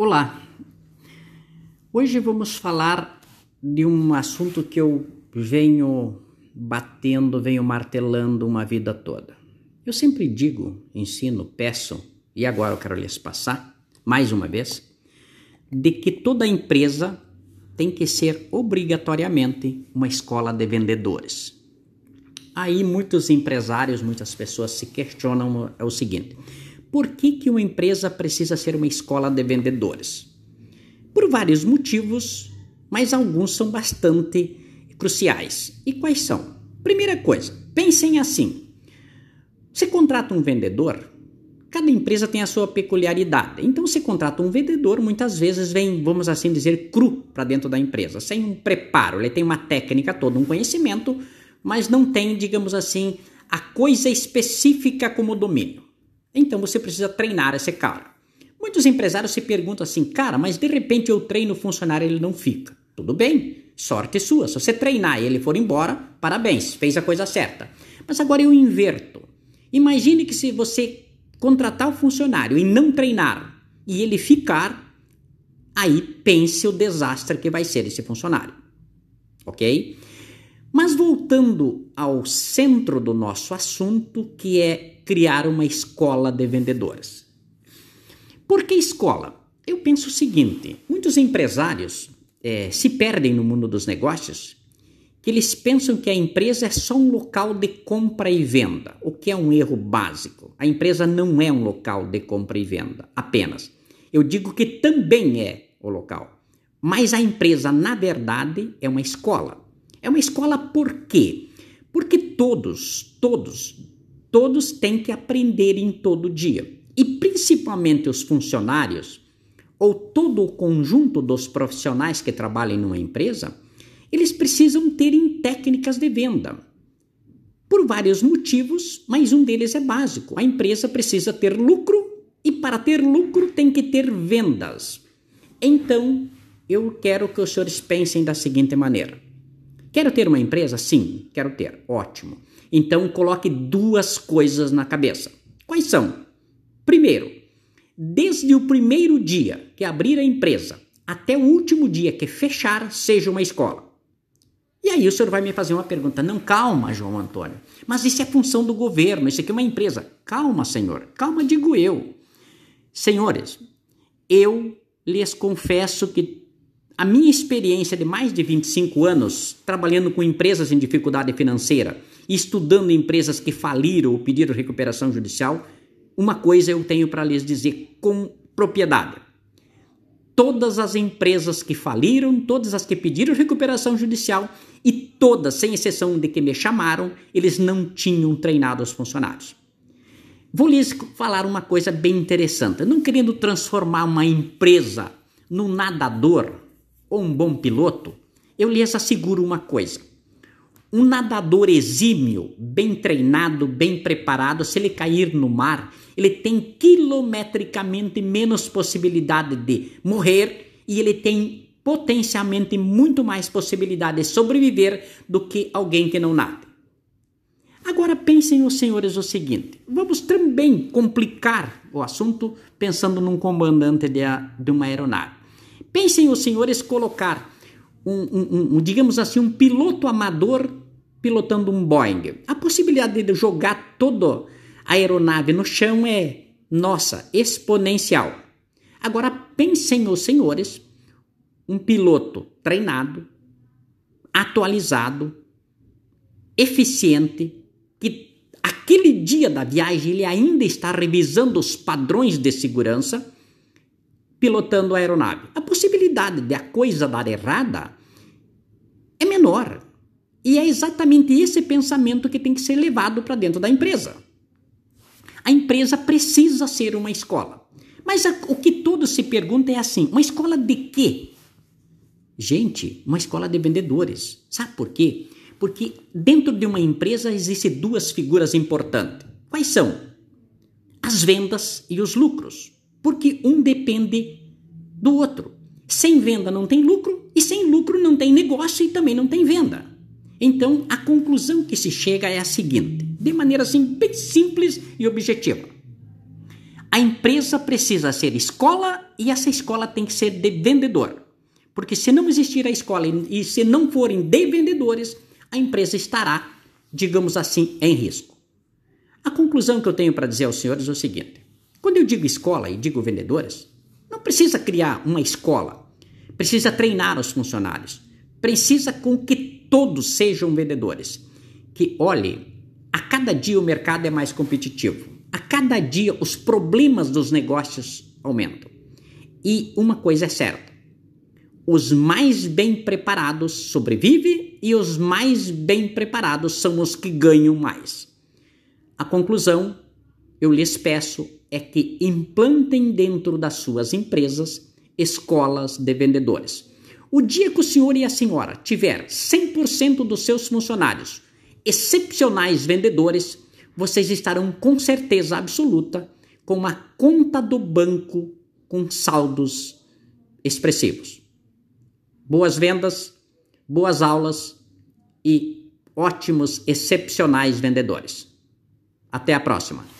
Olá! Hoje vamos falar de um assunto que eu venho batendo, venho martelando uma vida toda. Eu sempre digo, ensino, peço, e agora eu quero lhes passar, mais uma vez, de que toda empresa tem que ser obrigatoriamente uma escola de vendedores. Aí muitos empresários, muitas pessoas se questionam é o seguinte: por que, que uma empresa precisa ser uma escola de vendedores? Por vários motivos, mas alguns são bastante cruciais. E quais são? Primeira coisa, pensem assim: você contrata um vendedor, cada empresa tem a sua peculiaridade. Então, você contrata um vendedor, muitas vezes vem, vamos assim dizer, cru para dentro da empresa, sem um preparo. Ele tem uma técnica toda, um conhecimento, mas não tem, digamos assim, a coisa específica como domínio. Então você precisa treinar esse cara. Muitos empresários se perguntam assim, cara, mas de repente eu treino o funcionário e ele não fica. Tudo bem, sorte sua. Se você treinar e ele for embora, parabéns, fez a coisa certa. Mas agora eu inverto. Imagine que se você contratar o funcionário e não treinar e ele ficar, aí pense o desastre que vai ser esse funcionário. Ok? Mas voltando ao centro do nosso assunto, que é criar uma escola de vendedores. Por que escola? Eu penso o seguinte: muitos empresários é, se perdem no mundo dos negócios que eles pensam que a empresa é só um local de compra e venda, o que é um erro básico. A empresa não é um local de compra e venda apenas. Eu digo que também é o local. Mas a empresa, na verdade, é uma escola. É uma escola por quê? Porque todos, todos, todos têm que aprender em todo dia. E principalmente os funcionários, ou todo o conjunto dos profissionais que trabalham numa empresa, eles precisam ter técnicas de venda. Por vários motivos, mas um deles é básico. A empresa precisa ter lucro e para ter lucro tem que ter vendas. Então, eu quero que os senhores pensem da seguinte maneira: Quero ter uma empresa? Sim, quero ter. Ótimo. Então coloque duas coisas na cabeça. Quais são? Primeiro, desde o primeiro dia que abrir a empresa até o último dia que fechar, seja uma escola. E aí o senhor vai me fazer uma pergunta. Não, calma, João Antônio. Mas isso é função do governo, isso aqui é uma empresa. Calma, senhor. Calma, digo eu. Senhores, eu lhes confesso que a minha experiência de mais de 25 anos trabalhando com empresas em dificuldade financeira estudando empresas que faliram ou pediram recuperação judicial, uma coisa eu tenho para lhes dizer com propriedade. Todas as empresas que faliram, todas as que pediram recuperação judicial e todas, sem exceção de que me chamaram, eles não tinham treinado os funcionários. Vou lhes falar uma coisa bem interessante. Não querendo transformar uma empresa num nadador, ou um bom piloto, eu lhes asseguro uma coisa. Um nadador exímio, bem treinado, bem preparado, se ele cair no mar, ele tem quilometricamente menos possibilidade de morrer e ele tem potencialmente muito mais possibilidade de sobreviver do que alguém que não nada. Agora pensem os senhores o seguinte: vamos também complicar o assunto pensando num comandante de, de uma aeronave. Pensem os senhores colocar um, um, um, digamos assim, um piloto amador pilotando um Boeing. A possibilidade de jogar toda a aeronave no chão é, nossa, exponencial. Agora pensem os senhores, um piloto treinado, atualizado, eficiente, que aquele dia da viagem ele ainda está revisando os padrões de segurança pilotando a aeronave. A possibilidade de a coisa dar errada é menor. E é exatamente esse pensamento que tem que ser levado para dentro da empresa. A empresa precisa ser uma escola. Mas a, o que todos se perguntam é assim: uma escola de quê? Gente, uma escola de vendedores. Sabe por quê? Porque dentro de uma empresa existem duas figuras importantes. Quais são? As vendas e os lucros porque um depende do outro. Sem venda não tem lucro e sem lucro não tem negócio e também não tem venda. Então, a conclusão que se chega é a seguinte, de maneira assim bem simples e objetiva. A empresa precisa ser escola e essa escola tem que ser de vendedor. Porque se não existir a escola e se não forem de vendedores, a empresa estará, digamos assim, em risco. A conclusão que eu tenho para dizer aos senhores é o seguinte: quando eu digo escola e digo vendedores, não precisa criar uma escola, precisa treinar os funcionários, precisa com que todos sejam vendedores. Que olhe, a cada dia o mercado é mais competitivo, a cada dia os problemas dos negócios aumentam. E uma coisa é certa: os mais bem preparados sobrevivem e os mais bem preparados são os que ganham mais. A conclusão, eu lhes peço, é que implantem dentro das suas empresas escolas de vendedores. O dia que o senhor e a senhora tiver 100% dos seus funcionários excepcionais vendedores, vocês estarão com certeza absoluta com uma conta do banco com saldos expressivos. Boas vendas, boas aulas e ótimos, excepcionais vendedores. Até a próxima!